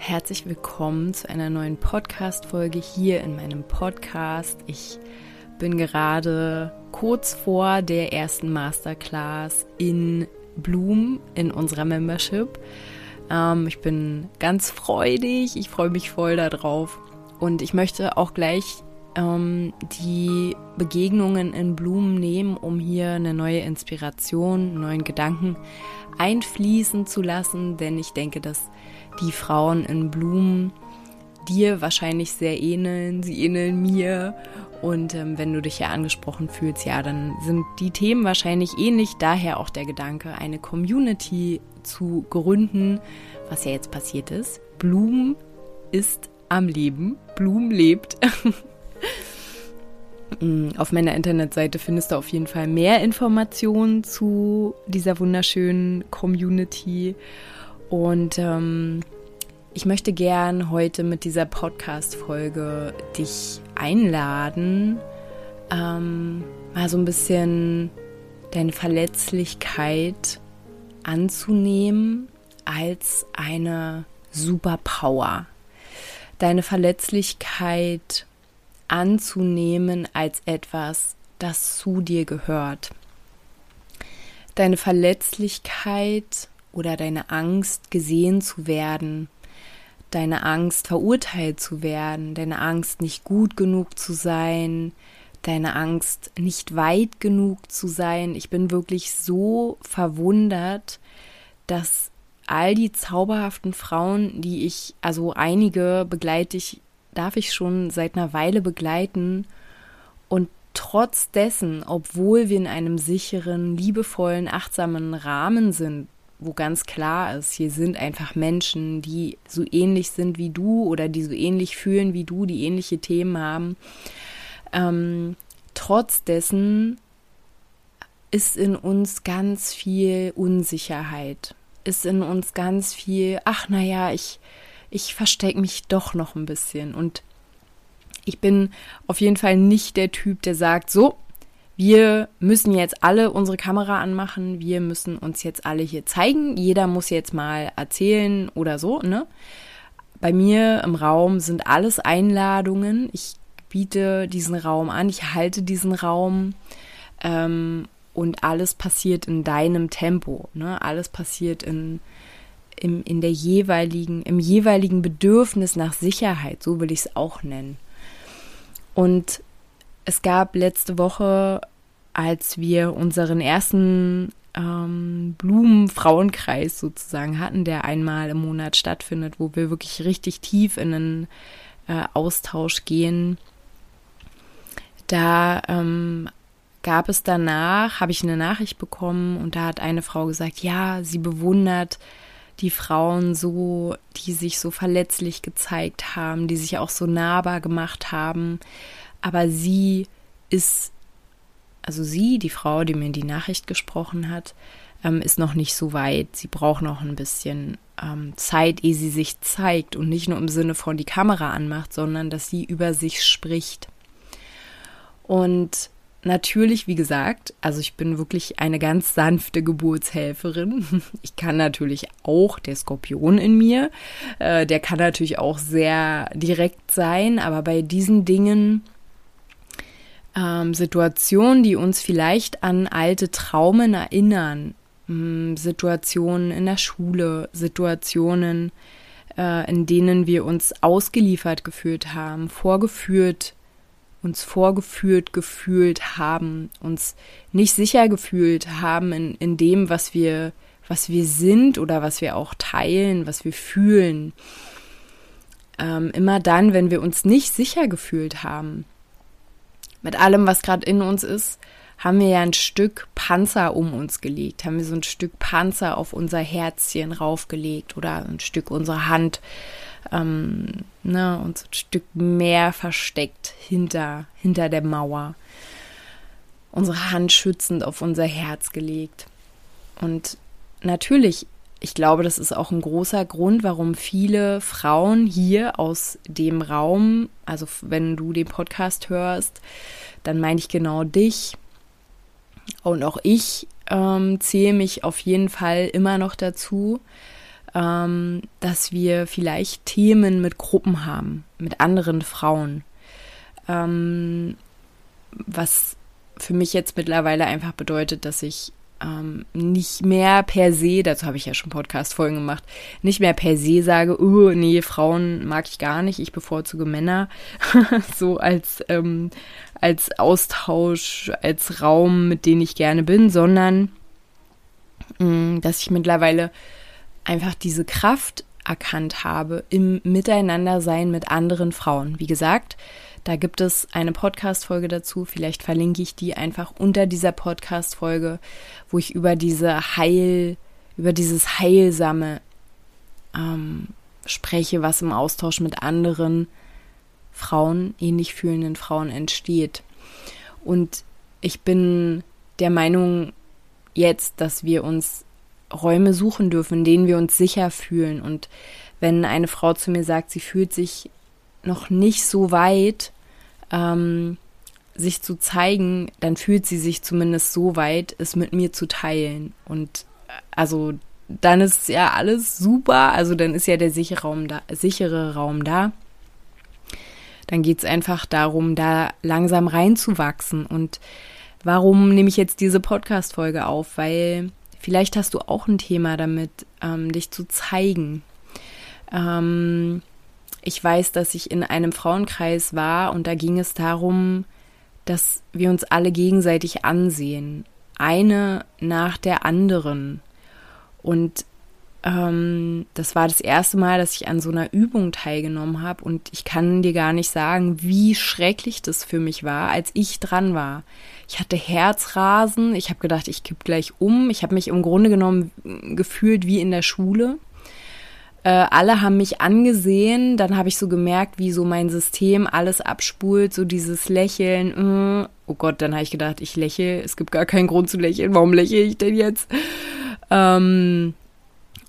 Herzlich willkommen zu einer neuen Podcast-Folge hier in meinem Podcast. Ich bin gerade kurz vor der ersten Masterclass in Bloom in unserer Membership. Ähm, ich bin ganz freudig, ich freue mich voll darauf und ich möchte auch gleich ähm, die Begegnungen in Blumen nehmen, um hier eine neue Inspiration, einen neuen Gedanken einfließen zu lassen, denn ich denke, dass die Frauen in Blumen dir wahrscheinlich sehr ähneln, sie ähneln mir. Und ähm, wenn du dich ja angesprochen fühlst, ja, dann sind die Themen wahrscheinlich ähnlich. Daher auch der Gedanke, eine Community zu gründen, was ja jetzt passiert ist. Blumen ist am Leben. Blumen lebt. Mm, auf meiner Internetseite findest du auf jeden Fall mehr Informationen zu dieser wunderschönen Community. Und ähm, ich möchte gern heute mit dieser Podcast-Folge dich einladen, ähm, mal so ein bisschen deine Verletzlichkeit anzunehmen als eine Superpower. Deine Verletzlichkeit anzunehmen als etwas, das zu dir gehört. Deine Verletzlichkeit oder deine Angst, gesehen zu werden, deine Angst, verurteilt zu werden, deine Angst, nicht gut genug zu sein, deine Angst, nicht weit genug zu sein. Ich bin wirklich so verwundert, dass all die zauberhaften Frauen, die ich, also einige begleite ich, darf ich schon seit einer Weile begleiten und trotz dessen, obwohl wir in einem sicheren, liebevollen, achtsamen Rahmen sind, wo ganz klar ist, hier sind einfach Menschen, die so ähnlich sind wie du oder die so ähnlich fühlen wie du, die ähnliche Themen haben. Ähm, trotz dessen ist in uns ganz viel Unsicherheit, ist in uns ganz viel, ach naja, ich, ich verstecke mich doch noch ein bisschen. Und ich bin auf jeden Fall nicht der Typ, der sagt, so, wir müssen jetzt alle unsere Kamera anmachen, wir müssen uns jetzt alle hier zeigen, jeder muss jetzt mal erzählen oder so, ne? Bei mir im Raum sind alles Einladungen. Ich biete diesen Raum an, ich halte diesen Raum ähm, und alles passiert in deinem Tempo. Ne? Alles passiert in, im, in der jeweiligen, im jeweiligen Bedürfnis nach Sicherheit, so will ich es auch nennen. Und es gab letzte Woche, als wir unseren ersten ähm, Blumenfrauenkreis sozusagen hatten, der einmal im Monat stattfindet, wo wir wirklich richtig tief in einen äh, Austausch gehen. Da ähm, gab es danach, habe ich eine Nachricht bekommen und da hat eine Frau gesagt, ja, sie bewundert die Frauen so, die sich so verletzlich gezeigt haben, die sich auch so nahbar gemacht haben, aber sie ist, also sie, die Frau, die mir die Nachricht gesprochen hat, ähm, ist noch nicht so weit. Sie braucht noch ein bisschen ähm, Zeit, ehe sie sich zeigt und nicht nur im Sinne von die Kamera anmacht, sondern dass sie über sich spricht. Und natürlich, wie gesagt, also ich bin wirklich eine ganz sanfte Geburtshelferin. Ich kann natürlich auch der Skorpion in mir, äh, der kann natürlich auch sehr direkt sein, aber bei diesen Dingen ähm, Situationen, die uns vielleicht an alte Traumen erinnern, ähm, Situationen in der Schule, Situationen, äh, in denen wir uns ausgeliefert gefühlt haben, vorgeführt, uns vorgeführt gefühlt haben, uns nicht sicher gefühlt haben in, in dem, was wir, was wir sind oder was wir auch teilen, was wir fühlen. Ähm, immer dann, wenn wir uns nicht sicher gefühlt haben, mit allem, was gerade in uns ist, haben wir ja ein Stück Panzer um uns gelegt, haben wir so ein Stück Panzer auf unser Herzchen raufgelegt oder ein Stück unserer Hand ähm, ne, uns ein Stück mehr versteckt hinter, hinter der Mauer. Unsere Hand schützend auf unser Herz gelegt. Und natürlich, ich glaube, das ist auch ein großer Grund, warum viele Frauen hier aus dem Raum, also wenn du den Podcast hörst, dann meine ich genau dich. Und auch ich ähm, zähle mich auf jeden Fall immer noch dazu, ähm, dass wir vielleicht Themen mit Gruppen haben, mit anderen Frauen. Ähm, was für mich jetzt mittlerweile einfach bedeutet, dass ich ähm, nicht mehr per se, dazu habe ich ja schon Podcast-Folgen gemacht, nicht mehr per se sage, oh, nee, Frauen mag ich gar nicht, ich bevorzuge Männer, so als, ähm, als Austausch, als Raum, mit dem ich gerne bin, sondern mh, mm, dass ich mittlerweile einfach diese Kraft erkannt habe im Miteinandersein mit anderen Frauen. Wie gesagt, da gibt es eine Podcast-Folge dazu. Vielleicht verlinke ich die einfach unter dieser Podcast-Folge, wo ich über diese Heil, über dieses Heilsame ähm, spreche, was im Austausch mit anderen Frauen, ähnlich fühlenden Frauen entsteht. Und ich bin der Meinung jetzt, dass wir uns Räume suchen dürfen, in denen wir uns sicher fühlen. Und wenn eine Frau zu mir sagt, sie fühlt sich noch nicht so weit, ähm, sich zu zeigen, dann fühlt sie sich zumindest so weit, es mit mir zu teilen. Und äh, also dann ist ja alles super, also dann ist ja der sichere Raum da, sichere Raum da. Dann geht es einfach darum, da langsam reinzuwachsen. Und warum nehme ich jetzt diese Podcast-Folge auf? Weil vielleicht hast du auch ein Thema damit, ähm, dich zu zeigen. Ähm, ich weiß, dass ich in einem Frauenkreis war und da ging es darum, dass wir uns alle gegenseitig ansehen, eine nach der anderen. Und ähm, das war das erste Mal, dass ich an so einer Übung teilgenommen habe und ich kann dir gar nicht sagen, wie schrecklich das für mich war, als ich dran war. Ich hatte Herzrasen, ich habe gedacht, ich kipp gleich um. Ich habe mich im Grunde genommen gefühlt wie in der Schule. Äh, alle haben mich angesehen, dann habe ich so gemerkt, wie so mein System alles abspult, so dieses Lächeln. Äh, oh Gott, dann habe ich gedacht, ich lächle, es gibt gar keinen Grund zu lächeln, warum lächle ich denn jetzt? Ähm,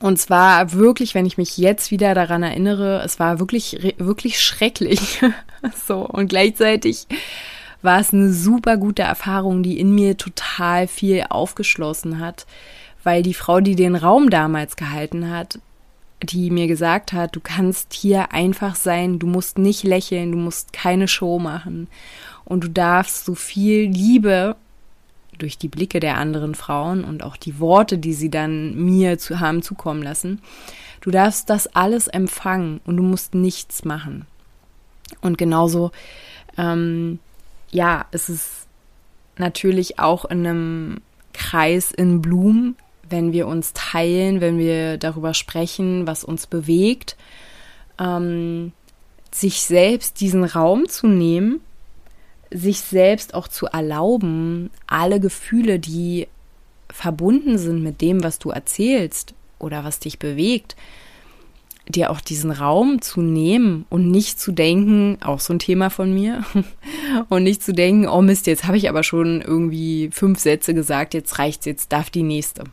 und zwar wirklich, wenn ich mich jetzt wieder daran erinnere, es war wirklich, wirklich schrecklich. so, und gleichzeitig war es eine super gute Erfahrung, die in mir total viel aufgeschlossen hat, weil die Frau, die den Raum damals gehalten hat, die mir gesagt hat, du kannst hier einfach sein, du musst nicht lächeln, du musst keine Show machen und du darfst so viel Liebe durch die Blicke der anderen Frauen und auch die Worte, die sie dann mir zu haben zukommen lassen, du darfst das alles empfangen und du musst nichts machen. Und genauso, ähm, ja, es ist natürlich auch in einem Kreis in Blumen wenn wir uns teilen, wenn wir darüber sprechen, was uns bewegt, ähm, sich selbst diesen Raum zu nehmen, sich selbst auch zu erlauben, alle Gefühle, die verbunden sind mit dem, was du erzählst oder was dich bewegt, dir auch diesen Raum zu nehmen und nicht zu denken, auch so ein Thema von mir, und nicht zu denken, oh Mist, jetzt habe ich aber schon irgendwie fünf Sätze gesagt, jetzt reicht's, jetzt darf die nächste.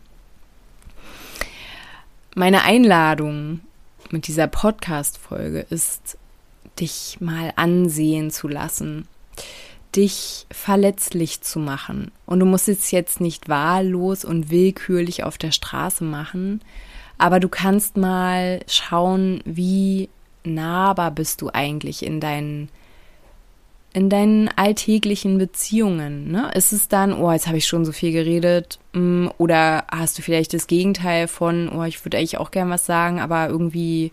Meine Einladung mit dieser Podcast-Folge ist, dich mal ansehen zu lassen, dich verletzlich zu machen. Und du musst es jetzt nicht wahllos und willkürlich auf der Straße machen, aber du kannst mal schauen, wie nahbar bist du eigentlich in deinen in deinen alltäglichen Beziehungen? Ne? Ist es dann, oh, jetzt habe ich schon so viel geredet, mm, oder hast du vielleicht das Gegenteil von, oh, ich würde eigentlich auch gern was sagen, aber irgendwie,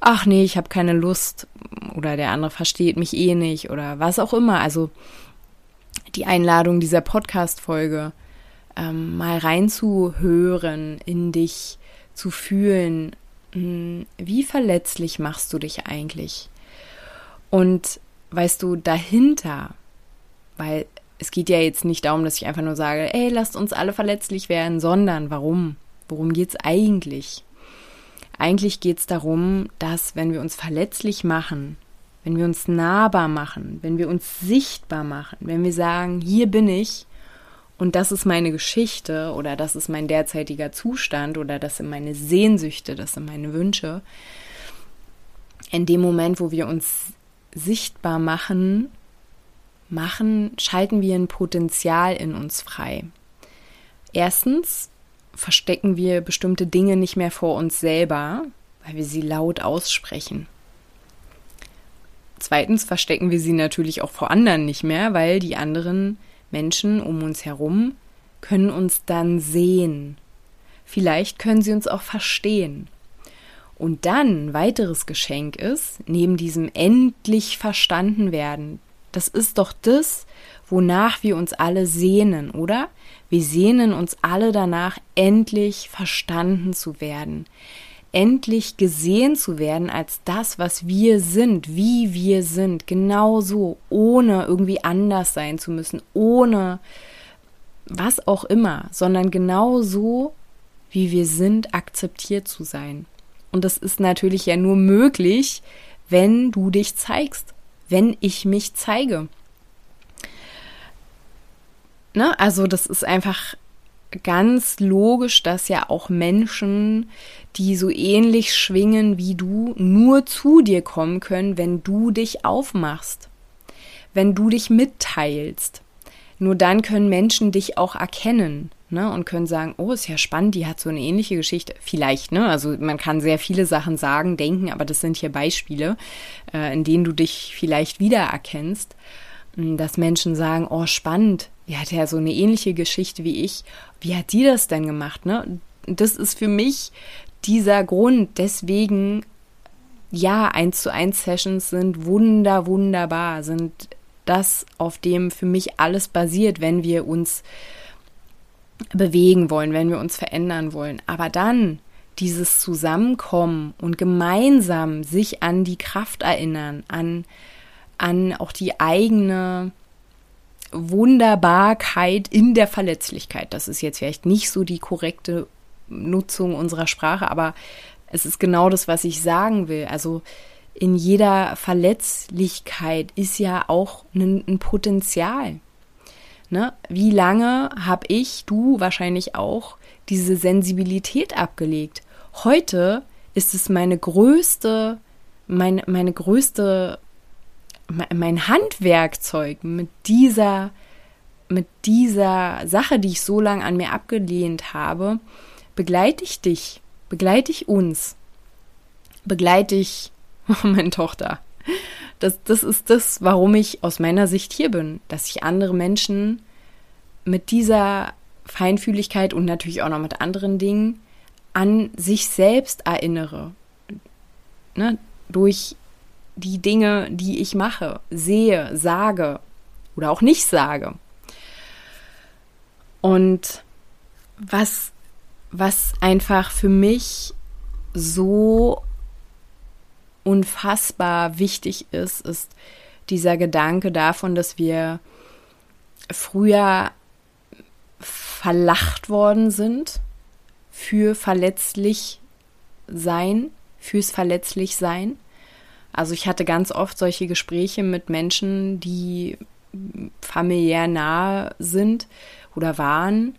ach nee, ich habe keine Lust, oder der andere versteht mich eh nicht, oder was auch immer. Also die Einladung dieser Podcast-Folge, ähm, mal reinzuhören, in dich zu fühlen, mh, mm, wie verletzlich machst du dich eigentlich? Und weißt du, dahinter, weil es geht ja jetzt nicht darum, dass ich einfach nur sage, ey, lasst uns alle verletzlich werden, sondern warum? Worum geht's eigentlich? Eigentlich geht es darum, dass wenn wir uns verletzlich machen, wenn wir uns nahbar machen, wenn wir uns sichtbar machen, wenn wir sagen, hier bin ich und das ist meine Geschichte oder das ist mein derzeitiger Zustand oder das sind meine Sehnsüchte, das sind meine Wünsche, in dem Moment, wo wir uns sichtbar machen, machen, schalten wir ein Potenzial in uns frei. Erstens verstecken wir bestimmte Dinge nicht mehr vor uns selber, weil wir sie laut aussprechen. Zweitens verstecken wir sie natürlich auch vor anderen nicht mehr, weil die anderen Menschen um uns herum können uns dann sehen. Vielleicht können sie uns auch verstehen. Und dann weiteres Geschenk ist, neben diesem endlich verstanden werden, das ist doch das, wonach wir uns alle sehnen, oder? Wir sehnen uns alle danach, endlich verstanden zu werden, endlich gesehen zu werden als das, was wir sind, wie wir sind, genau so, ohne irgendwie anders sein zu müssen, ohne was auch immer, sondern genau so, wie wir sind, akzeptiert zu sein. Und das ist natürlich ja nur möglich, wenn du dich zeigst, wenn ich mich zeige. Ne? Also das ist einfach ganz logisch, dass ja auch Menschen, die so ähnlich schwingen wie du, nur zu dir kommen können, wenn du dich aufmachst, wenn du dich mitteilst. Nur dann können Menschen dich auch erkennen ne, und können sagen, oh, ist ja spannend, die hat so eine ähnliche Geschichte. Vielleicht, ne? Also man kann sehr viele Sachen sagen, denken, aber das sind hier Beispiele, äh, in denen du dich vielleicht wiedererkennst, dass Menschen sagen, oh, spannend, die hat ja so eine ähnliche Geschichte wie ich. Wie hat die das denn gemacht, ne? Das ist für mich dieser Grund, deswegen ja, eins zu eins Sessions sind wunder, wunderbar, sind das, auf dem für mich alles basiert, wenn wir uns bewegen wollen, wenn wir uns verändern wollen. Aber dann dieses Zusammenkommen und gemeinsam sich an die Kraft erinnern, an, an auch die eigene Wunderbarkeit in der Verletzlichkeit. Das ist jetzt vielleicht nicht so die korrekte Nutzung unserer Sprache, aber es ist genau das, was ich sagen will. Also in jeder Verletzlichkeit ist ja auch ein, ein Potenzial. Ne? Wie lange habe ich, du wahrscheinlich auch, diese Sensibilität abgelegt? Heute ist es meine größte, meine, meine größte, mein Handwerkzeug mit dieser, mit dieser Sache, die ich so lange an mir abgelehnt habe, begleite ich dich, begleite ich uns, begleite ich meine Tochter, das, das ist das, warum ich aus meiner Sicht hier bin, dass ich andere Menschen mit dieser Feinfühligkeit und natürlich auch noch mit anderen Dingen an sich selbst erinnere. Ne? Durch die Dinge, die ich mache, sehe, sage oder auch nicht sage. Und was, was einfach für mich so unfassbar wichtig ist, ist dieser Gedanke davon, dass wir früher verlacht worden sind für verletzlich sein, fürs verletzlich sein. Also ich hatte ganz oft solche Gespräche mit Menschen, die familiär nahe sind oder waren,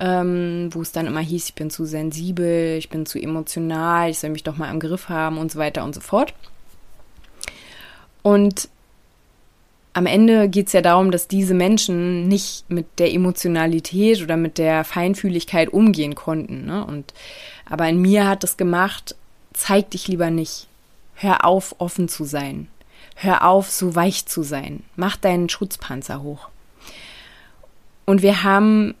ähm, wo es dann immer hieß, ich bin zu sensibel, ich bin zu emotional, ich soll mich doch mal im Griff haben und so weiter und so fort. Und am Ende geht es ja darum, dass diese Menschen nicht mit der Emotionalität oder mit der Feinfühligkeit umgehen konnten. Ne? Und, aber in mir hat es gemacht, zeig dich lieber nicht. Hör auf, offen zu sein. Hör auf, so weich zu sein. Mach deinen Schutzpanzer hoch. Und wir haben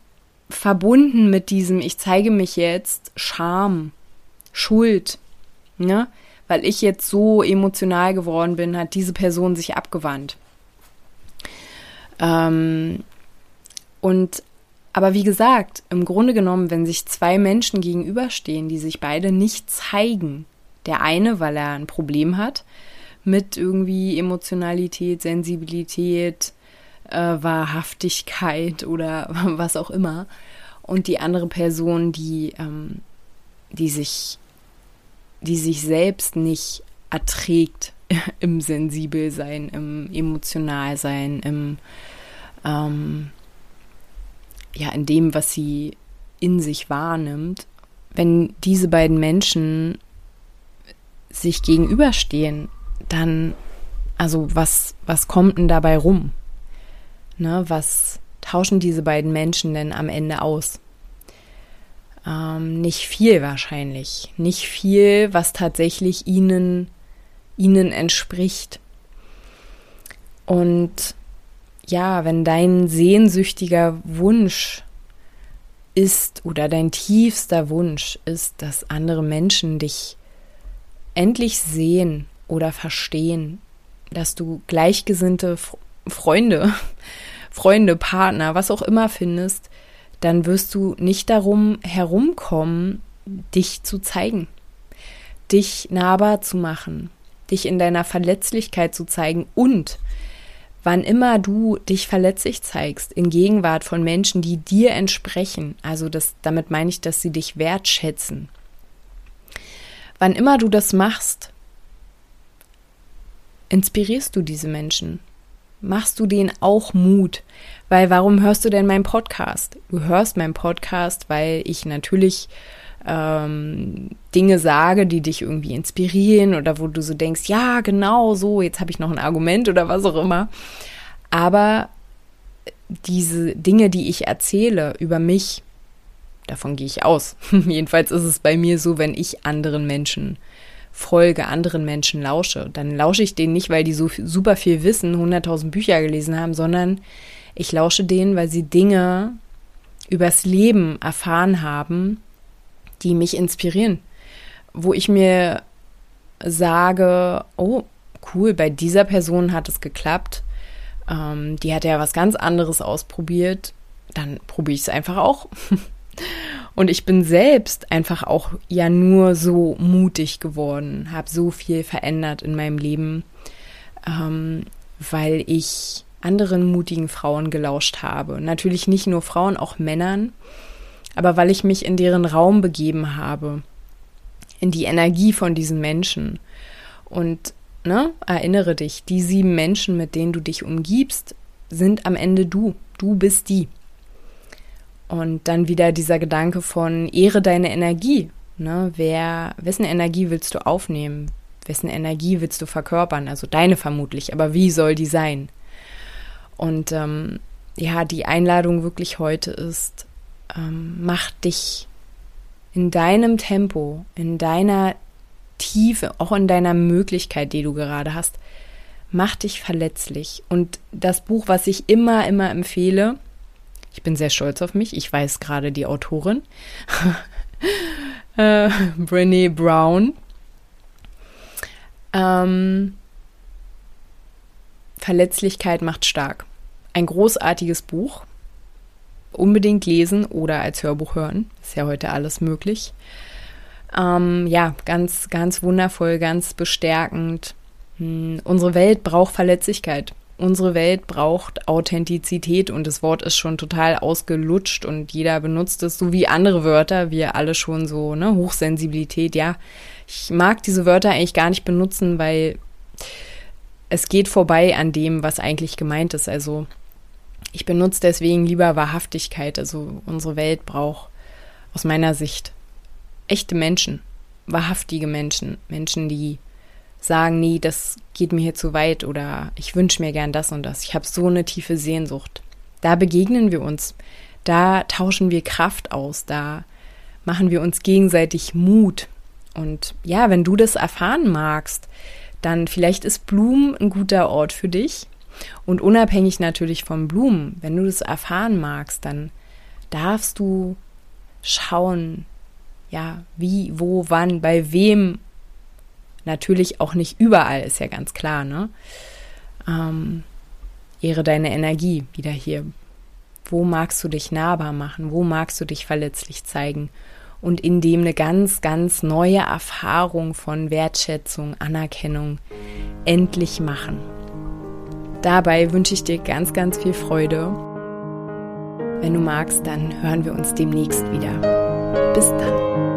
verbunden mit diesem, ich zeige mich jetzt, Scham, Schuld, ne? Weil ich jetzt so emotional geworden bin, hat diese Person sich abgewandt. Ähm, und aber wie gesagt, im Grunde genommen, wenn sich zwei Menschen gegenüberstehen, die sich beide nicht zeigen, der eine, weil er ein Problem hat mit irgendwie Emotionalität, Sensibilität, äh, Wahrhaftigkeit oder was auch immer. Und die andere Person, die, ähm, die sich die sich selbst nicht erträgt im Sensibelsein, im Emotionalsein, im ähm, ja, in dem, was sie in sich wahrnimmt, wenn diese beiden Menschen sich gegenüberstehen, dann, also was, was kommt denn dabei rum? Ne, was tauschen diese beiden Menschen denn am Ende aus? Ähm, nicht viel wahrscheinlich. Nicht viel, was tatsächlich ihnen, ihnen entspricht. Und ja, wenn dein sehnsüchtiger Wunsch ist oder dein tiefster Wunsch ist, dass andere Menschen dich endlich sehen oder verstehen, dass du gleichgesinnte Freunde, Freunde, Partner, was auch immer findest, dann wirst du nicht darum herumkommen, dich zu zeigen, dich nahbar zu machen, dich in deiner Verletzlichkeit zu zeigen und wann immer du dich verletzlich zeigst in Gegenwart von Menschen, die dir entsprechen, also das, damit meine ich, dass sie dich wertschätzen. Wann immer du das machst, inspirierst du diese Menschen. Machst du denen auch Mut? Weil warum hörst du denn meinen Podcast? Du hörst meinen Podcast, weil ich natürlich ähm, Dinge sage, die dich irgendwie inspirieren oder wo du so denkst, ja, genau so, jetzt habe ich noch ein Argument oder was auch immer. Aber diese Dinge, die ich erzähle über mich, davon gehe ich aus. Jedenfalls ist es bei mir so, wenn ich anderen Menschen folge, anderen Menschen lausche, dann lausche ich denen nicht, weil die so super viel wissen, 100.000 Bücher gelesen haben, sondern ich lausche denen, weil sie Dinge übers Leben erfahren haben, die mich inspirieren, wo ich mir sage, oh, cool, bei dieser Person hat es geklappt, ähm, die hat ja was ganz anderes ausprobiert, dann probiere ich es einfach auch. Und ich bin selbst einfach auch ja nur so mutig geworden, habe so viel verändert in meinem Leben, ähm, weil ich anderen mutigen Frauen gelauscht habe. Natürlich nicht nur Frauen, auch Männern aber weil ich mich in deren Raum begeben habe, in die Energie von diesen Menschen. Und ne, erinnere dich, die sieben Menschen, mit denen du dich umgibst, sind am Ende du. Du bist die. Und dann wieder dieser Gedanke von ehre deine Energie. Ne? Wer, wessen Energie willst du aufnehmen? Wessen Energie willst du verkörpern? Also deine vermutlich, aber wie soll die sein? Und ähm, ja, die Einladung wirklich heute ist, ähm, mach dich in deinem Tempo, in deiner Tiefe, auch in deiner Möglichkeit, die du gerade hast, mach dich verletzlich. Und das Buch, was ich immer, immer empfehle, ich bin sehr stolz auf mich, ich weiß gerade die Autorin, äh, Brené Brown. Ähm, Verletzlichkeit macht stark. Ein großartiges Buch unbedingt lesen oder als Hörbuch hören. Ist ja heute alles möglich. Ähm, ja, ganz, ganz wundervoll, ganz bestärkend. Hm, unsere Welt braucht Verletzlichkeit. Unsere Welt braucht Authentizität und das Wort ist schon total ausgelutscht und jeder benutzt es so wie andere Wörter. Wir alle schon so, ne? Hochsensibilität. Ja, ich mag diese Wörter eigentlich gar nicht benutzen, weil es geht vorbei an dem, was eigentlich gemeint ist. Also ich benutze deswegen lieber Wahrhaftigkeit. Also unsere Welt braucht aus meiner Sicht echte Menschen, wahrhaftige Menschen, Menschen, die sagen, nee, das geht mir hier zu weit oder ich wünsche mir gern das und das. Ich habe so eine tiefe Sehnsucht. Da begegnen wir uns, da tauschen wir Kraft aus, da machen wir uns gegenseitig Mut. Und ja, wenn du das erfahren magst, dann vielleicht ist Blumen ein guter Ort für dich. Und unabhängig natürlich von Blumen, wenn du das erfahren magst, dann darfst du schauen, ja, wie, wo, wann, bei wem. Natürlich auch nicht überall, ist ja ganz klar, ne? Ähm, ehre deine Energie wieder hier. Wo magst du dich nahbar machen? Wo magst du dich verletzlich zeigen? Und in dem eine ganz, ganz neue Erfahrung von Wertschätzung, Anerkennung endlich machen. Dabei wünsche ich dir ganz, ganz viel Freude. Wenn du magst, dann hören wir uns demnächst wieder. Bis dann.